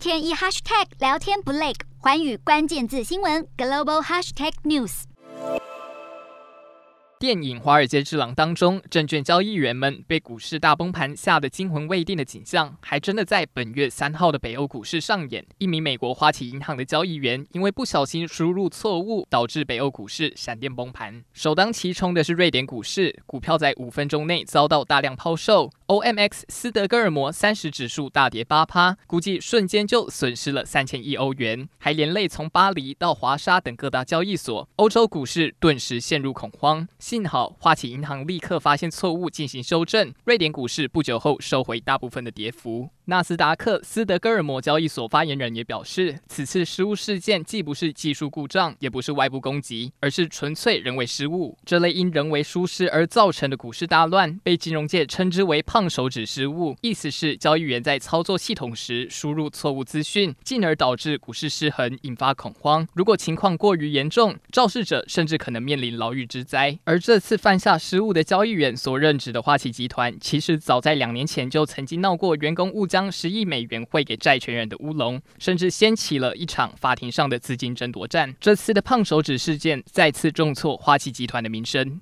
天一 hashtag 聊天不累，环宇关键字新闻 global hashtag news。电影《华尔街之狼》当中，证券交易员们被股市大崩盘吓得惊魂未定的景象，还真的在本月三号的北欧股市上演。一名美国花旗银行的交易员因为不小心输入错误，导致北欧股市闪电崩盘。首当其冲的是瑞典股市，股票在五分钟内遭到大量抛售，OMX 斯德哥尔摩三十指数大跌八趴，估计瞬间就损失了三千亿欧元，还连累从巴黎到华沙等各大交易所，欧洲股市顿时陷入恐慌。幸好花旗银行立刻发现错误进行修正，瑞典股市不久后收回大部分的跌幅。纳斯达克斯德哥尔摩交易所发言人也表示，此次失误事件既不是技术故障，也不是外部攻击，而是纯粹人为失误。这类因人为疏失而造成的股市大乱，被金融界称之为“胖手指失误”，意思是交易员在操作系统时输入错误资讯，进而导致股市失衡，引发恐慌。如果情况过于严重，肇事者甚至可能面临牢狱之灾。而这次犯下失误的交易员所任职的花旗集团，其实早在两年前就曾经闹过员工误将将十亿美元汇给债权人的乌龙，甚至掀起了一场法庭上的资金争夺战。这次的胖手指事件再次重挫花旗集团的名声。